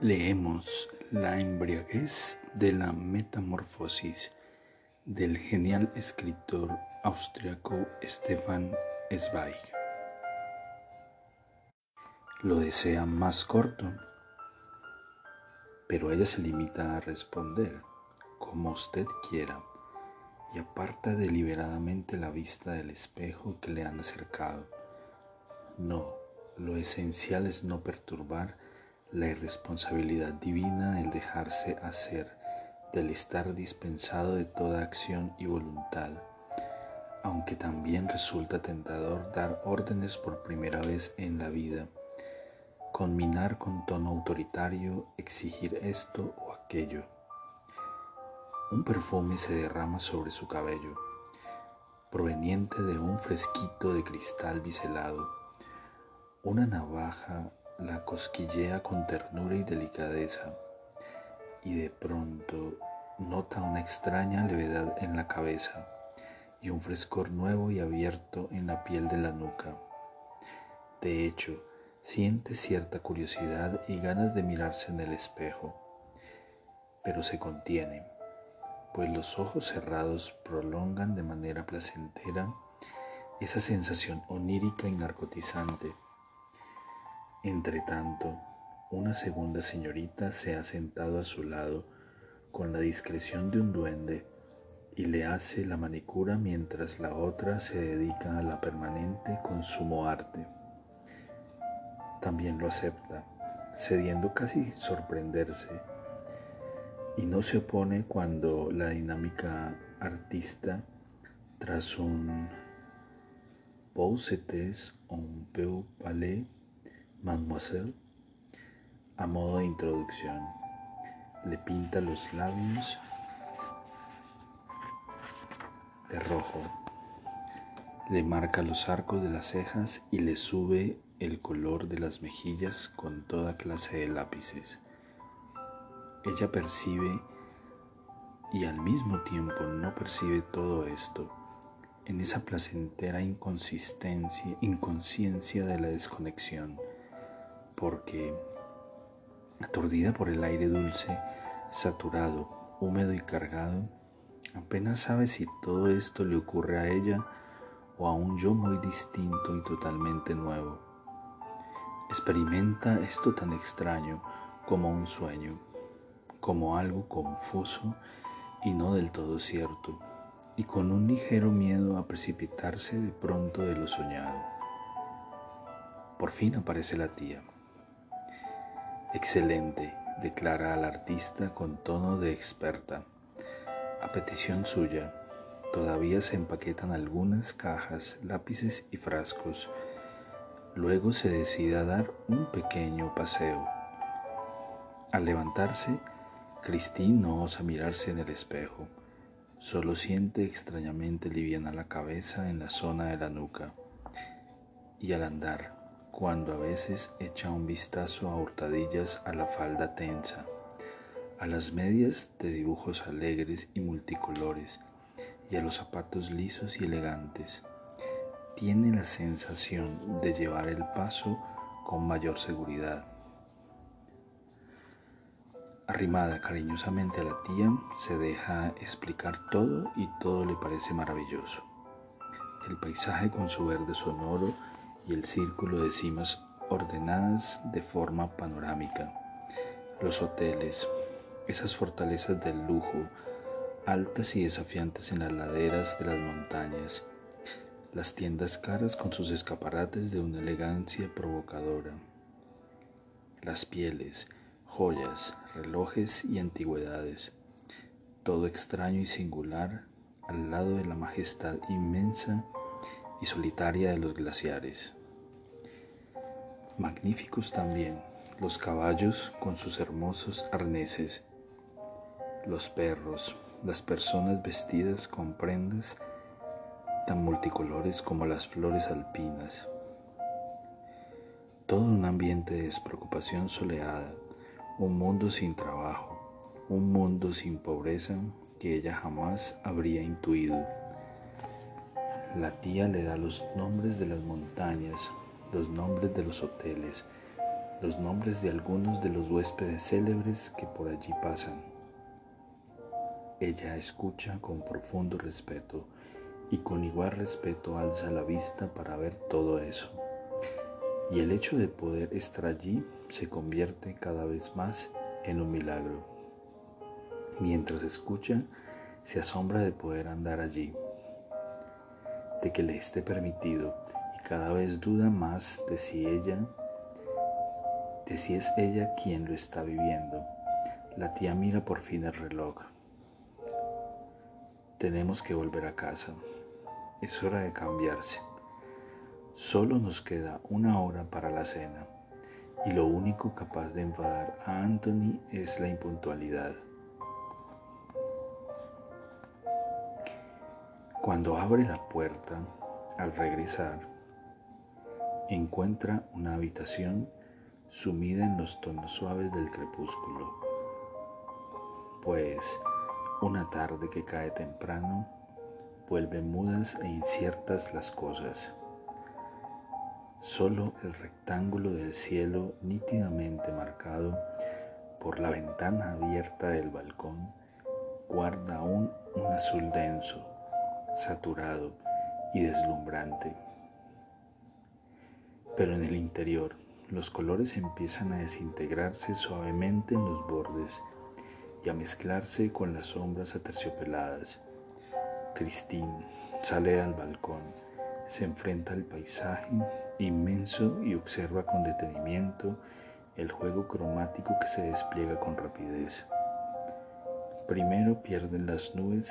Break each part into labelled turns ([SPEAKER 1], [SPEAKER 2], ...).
[SPEAKER 1] Leemos La embriaguez de la metamorfosis del genial escritor austriaco Stefan Zweig. Lo desea más corto, pero ella se limita a responder como usted quiera y aparta deliberadamente la vista del espejo que le han acercado. No, lo esencial es no perturbar la irresponsabilidad divina del dejarse hacer, del estar dispensado de toda acción y voluntad, aunque también resulta tentador dar órdenes por primera vez en la vida, conminar con tono autoritario, exigir esto o aquello. Un perfume se derrama sobre su cabello, proveniente de un fresquito de cristal biselado. Una navaja la cosquillea con ternura y delicadeza y de pronto nota una extraña levedad en la cabeza y un frescor nuevo y abierto en la piel de la nuca. De hecho, siente cierta curiosidad y ganas de mirarse en el espejo, pero se contiene, pues los ojos cerrados prolongan de manera placentera esa sensación onírica y narcotizante Entretanto, una segunda señorita se ha sentado a su lado con la discreción de un duende y le hace la manicura mientras la otra se dedica a la permanente consumo arte. También lo acepta, cediendo casi sorprenderse, y no se opone cuando la dinámica artista, tras un Pausetes un peu palais Mademoiselle, a modo de introducción, le pinta los labios de rojo, le marca los arcos de las cejas y le sube el color de las mejillas con toda clase de lápices. Ella percibe y al mismo tiempo no percibe todo esto en esa placentera inconsistencia, inconsciencia de la desconexión porque, aturdida por el aire dulce, saturado, húmedo y cargado, apenas sabe si todo esto le ocurre a ella o a un yo muy distinto y totalmente nuevo. Experimenta esto tan extraño como un sueño, como algo confuso y no del todo cierto, y con un ligero miedo a precipitarse de pronto de lo soñado. Por fin aparece la tía. Excelente, declara al artista con tono de experta. A petición suya, todavía se empaquetan algunas cajas, lápices y frascos. Luego se decide a dar un pequeño paseo. Al levantarse, Christine no osa mirarse en el espejo. Solo siente extrañamente liviana la cabeza en la zona de la nuca. Y al andar, cuando a veces echa un vistazo a hurtadillas a la falda tensa, a las medias de dibujos alegres y multicolores y a los zapatos lisos y elegantes. Tiene la sensación de llevar el paso con mayor seguridad. Arrimada cariñosamente a la tía, se deja explicar todo y todo le parece maravilloso. El paisaje con su verde sonoro y el círculo de cimas ordenadas de forma panorámica, los hoteles, esas fortalezas del lujo, altas y desafiantes en las laderas de las montañas, las tiendas caras con sus escaparates de una elegancia provocadora, las pieles, joyas, relojes y antigüedades, todo extraño y singular al lado de la majestad inmensa y solitaria de los glaciares. Magníficos también los caballos con sus hermosos arneses, los perros, las personas vestidas con prendas tan multicolores como las flores alpinas. Todo un ambiente de despreocupación soleada, un mundo sin trabajo, un mundo sin pobreza que ella jamás habría intuido. La tía le da los nombres de las montañas, los nombres de los hoteles, los nombres de algunos de los huéspedes célebres que por allí pasan. Ella escucha con profundo respeto y con igual respeto alza la vista para ver todo eso. Y el hecho de poder estar allí se convierte cada vez más en un milagro. Mientras escucha, se asombra de poder andar allí, de que le esté permitido y cada vez duda más de si ella, de si es ella quien lo está viviendo. La tía mira por fin el reloj. Tenemos que volver a casa. Es hora de cambiarse. Solo nos queda una hora para la cena y lo único capaz de enfadar a Anthony es la impuntualidad. Cuando abre la puerta, al regresar, encuentra una habitación sumida en los tonos suaves del crepúsculo, pues una tarde que cae temprano vuelve mudas e inciertas las cosas. Solo el rectángulo del cielo nítidamente marcado por la ventana abierta del balcón guarda aún un azul denso, saturado y deslumbrante. Pero en el interior los colores empiezan a desintegrarse suavemente en los bordes y a mezclarse con las sombras aterciopeladas. Christine sale al balcón, se enfrenta al paisaje inmenso y observa con detenimiento el juego cromático que se despliega con rapidez. Primero pierden las nubes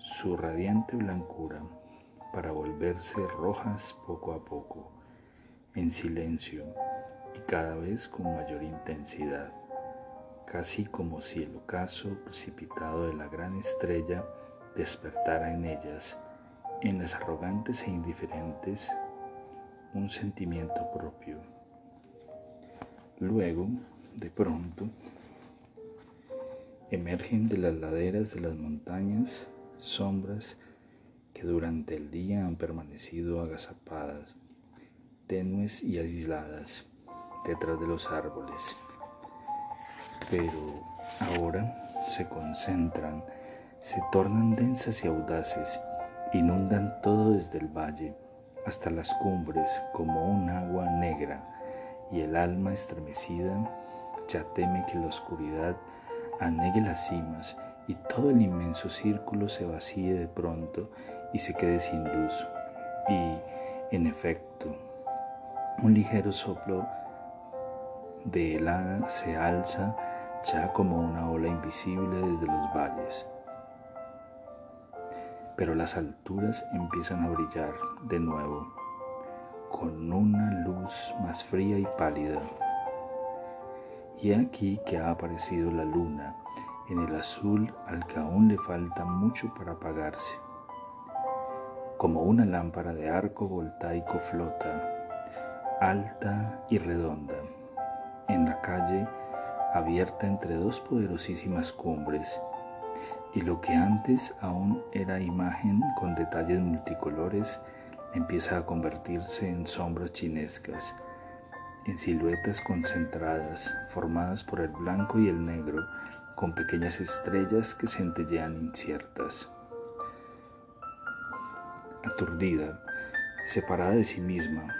[SPEAKER 1] su radiante blancura para volverse rojas poco a poco, en silencio y cada vez con mayor intensidad casi como si el ocaso precipitado de la gran estrella despertara en ellas, en las arrogantes e indiferentes, un sentimiento propio. Luego, de pronto, emergen de las laderas de las montañas sombras que durante el día han permanecido agazapadas, tenues y aisladas, detrás de los árboles. Pero ahora se concentran, se tornan densas y audaces, inundan todo desde el valle hasta las cumbres como un agua negra, y el alma estremecida ya teme que la oscuridad anegue las cimas y todo el inmenso círculo se vacíe de pronto y se quede sin luz. Y, en efecto, un ligero soplo de helada se alza ya como una ola invisible desde los valles. Pero las alturas empiezan a brillar de nuevo, con una luz más fría y pálida. Y aquí que ha aparecido la luna en el azul al que aún le falta mucho para apagarse. Como una lámpara de arco voltaico flota, alta y redonda, en la calle abierta entre dos poderosísimas cumbres, y lo que antes aún era imagen con detalles multicolores empieza a convertirse en sombras chinescas, en siluetas concentradas formadas por el blanco y el negro, con pequeñas estrellas que centellean inciertas. Aturdida, separada de sí misma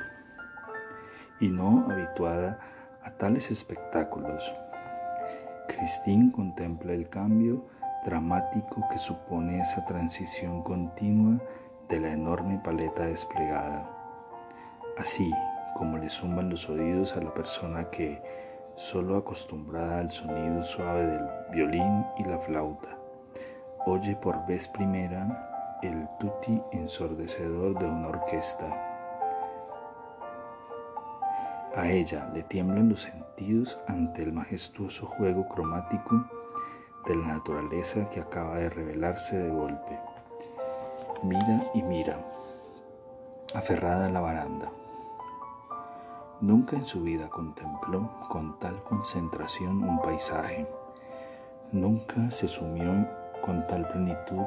[SPEAKER 1] y no habituada a tales espectáculos, Christine contempla el cambio dramático que supone esa transición continua de la enorme paleta desplegada, así como le zumban los oídos a la persona que, solo acostumbrada al sonido suave del violín y la flauta, oye por vez primera el tutti ensordecedor de una orquesta. A ella le tiemblan los sentidos ante el majestuoso juego cromático de la naturaleza que acaba de revelarse de golpe. Mira y mira, aferrada a la baranda. Nunca en su vida contempló con tal concentración un paisaje. Nunca se sumió con tal plenitud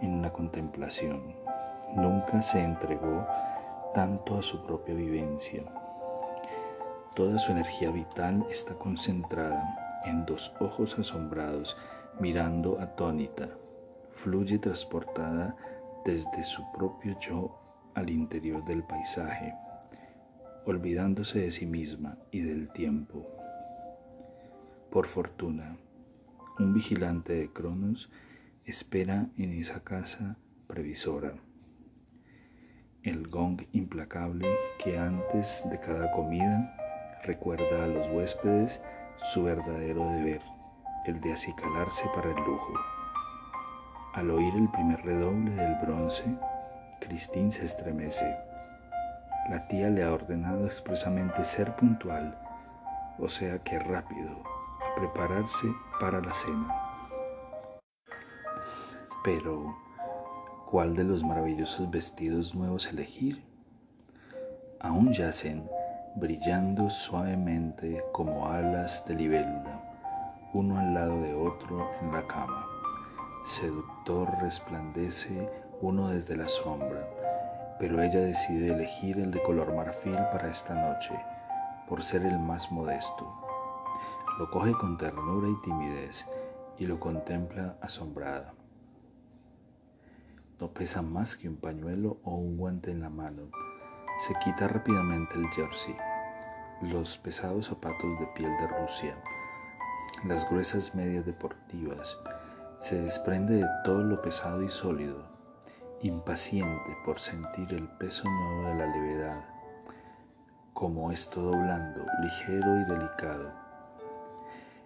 [SPEAKER 1] en la contemplación. Nunca se entregó tanto a su propia vivencia. Toda su energía vital está concentrada en dos ojos asombrados mirando atónita. Fluye transportada desde su propio yo al interior del paisaje, olvidándose de sí misma y del tiempo. Por fortuna, un vigilante de Cronos espera en esa casa previsora el gong implacable que antes de cada comida recuerda a los huéspedes su verdadero deber, el de acicalarse para el lujo. Al oír el primer redoble del bronce, Cristín se estremece. La tía le ha ordenado expresamente ser puntual, o sea que rápido, a prepararse para la cena. Pero, ¿cuál de los maravillosos vestidos nuevos elegir? Aún yacen brillando suavemente como alas de libélula, uno al lado de otro en la cama. Seductor resplandece uno desde la sombra, pero ella decide elegir el de color marfil para esta noche, por ser el más modesto. Lo coge con ternura y timidez y lo contempla asombrada. No pesa más que un pañuelo o un guante en la mano se quita rápidamente el jersey, los pesados zapatos de piel de Rusia, las gruesas medias deportivas, se desprende de todo lo pesado y sólido, impaciente por sentir el peso nuevo de la levedad, como es todo blando, ligero y delicado.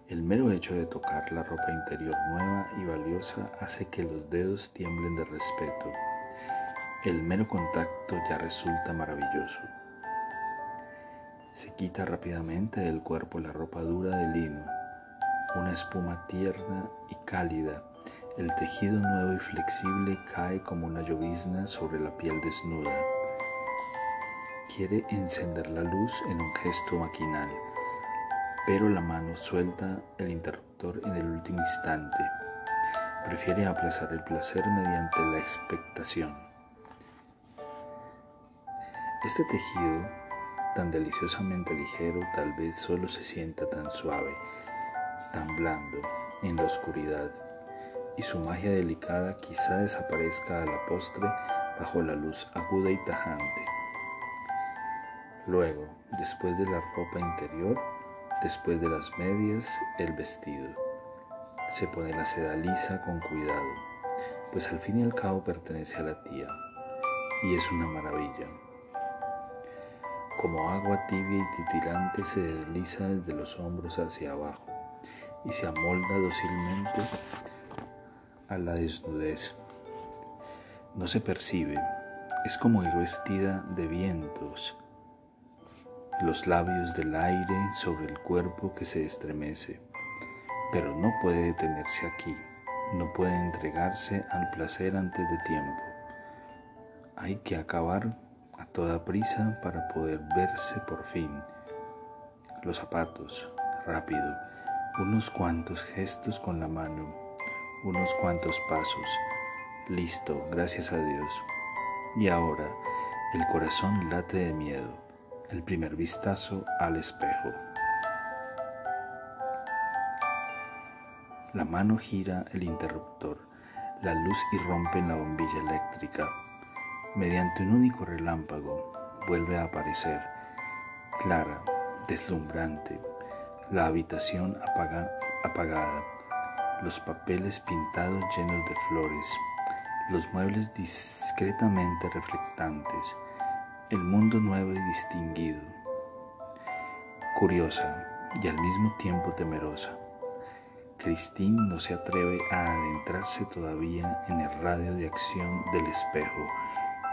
[SPEAKER 1] El mero hecho de tocar la ropa interior nueva y valiosa hace que los dedos tiemblen de respeto el mero contacto ya resulta maravilloso. Se quita rápidamente del cuerpo la ropa dura de lino, una espuma tierna y cálida, el tejido nuevo y flexible cae como una llovizna sobre la piel desnuda. Quiere encender la luz en un gesto maquinal, pero la mano suelta el interruptor en el último instante. Prefiere aplazar el placer mediante la expectación. Este tejido, tan deliciosamente ligero, tal vez solo se sienta tan suave, tan blando en la oscuridad, y su magia delicada quizá desaparezca a la postre bajo la luz aguda y tajante. Luego, después de la ropa interior, después de las medias, el vestido. Se pone la seda lisa con cuidado, pues al fin y al cabo pertenece a la tía, y es una maravilla como agua tibia y titilante se desliza desde los hombros hacia abajo y se amolda dócilmente a la desnudez. No se percibe, es como ir vestida de vientos, los labios del aire sobre el cuerpo que se estremece, pero no puede detenerse aquí, no puede entregarse al placer antes de tiempo. Hay que acabar a toda prisa para poder verse por fin. Los zapatos, rápido, unos cuantos gestos con la mano, unos cuantos pasos. Listo, gracias a Dios. Y ahora el corazón late de miedo, el primer vistazo al espejo. La mano gira el interruptor, la luz irrompe en la bombilla eléctrica mediante un único relámpago, vuelve a aparecer, clara, deslumbrante, la habitación apagada, los papeles pintados llenos de flores, los muebles discretamente reflectantes, el mundo nuevo y distinguido, curiosa y al mismo tiempo temerosa. Christine no se atreve a adentrarse todavía en el radio de acción del espejo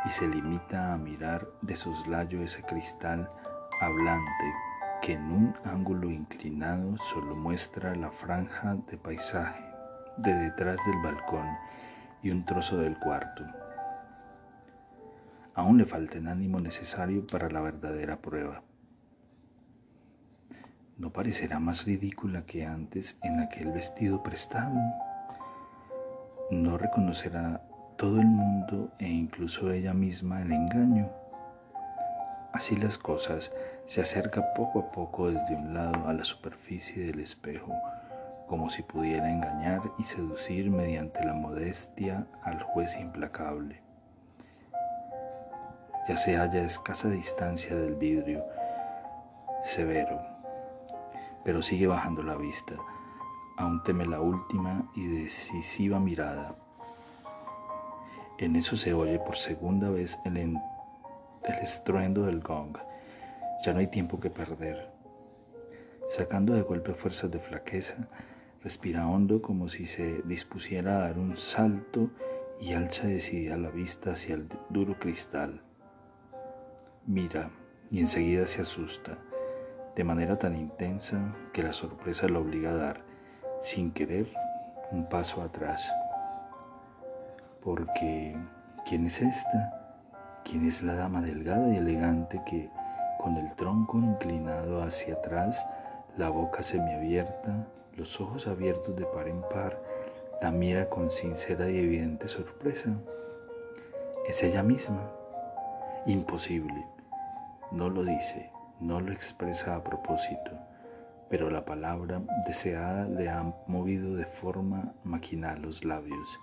[SPEAKER 1] y se limita a mirar de soslayo ese cristal hablante que en un ángulo inclinado solo muestra la franja de paisaje de detrás del balcón y un trozo del cuarto. Aún le falta el ánimo necesario para la verdadera prueba. ¿No parecerá más ridícula que antes en aquel vestido prestado? ¿No reconocerá todo el mundo e incluso ella misma el engaño? Así las cosas, se acerca poco a poco desde un lado a la superficie del espejo, como si pudiera engañar y seducir mediante la modestia al juez implacable. Ya se halla a escasa distancia del vidrio, severo, pero sigue bajando la vista, aún teme la última y decisiva mirada. En eso se oye por segunda vez el el estruendo del gong. Ya no hay tiempo que perder. Sacando de golpe fuerzas de flaqueza, respira hondo como si se dispusiera a dar un salto y alza decidida la vista hacia el duro cristal. Mira y enseguida se asusta, de manera tan intensa que la sorpresa lo obliga a dar, sin querer, un paso atrás. Porque, ¿quién es esta? ¿Quién es la dama delgada y elegante que, con el tronco inclinado hacia atrás, la boca semiabierta, los ojos abiertos de par en par, la mira con sincera y evidente sorpresa? Es ella misma. Imposible. No lo dice, no lo expresa a propósito, pero la palabra deseada le ha movido de forma maquinal los labios.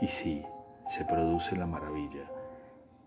[SPEAKER 1] Y sí, se produce la maravilla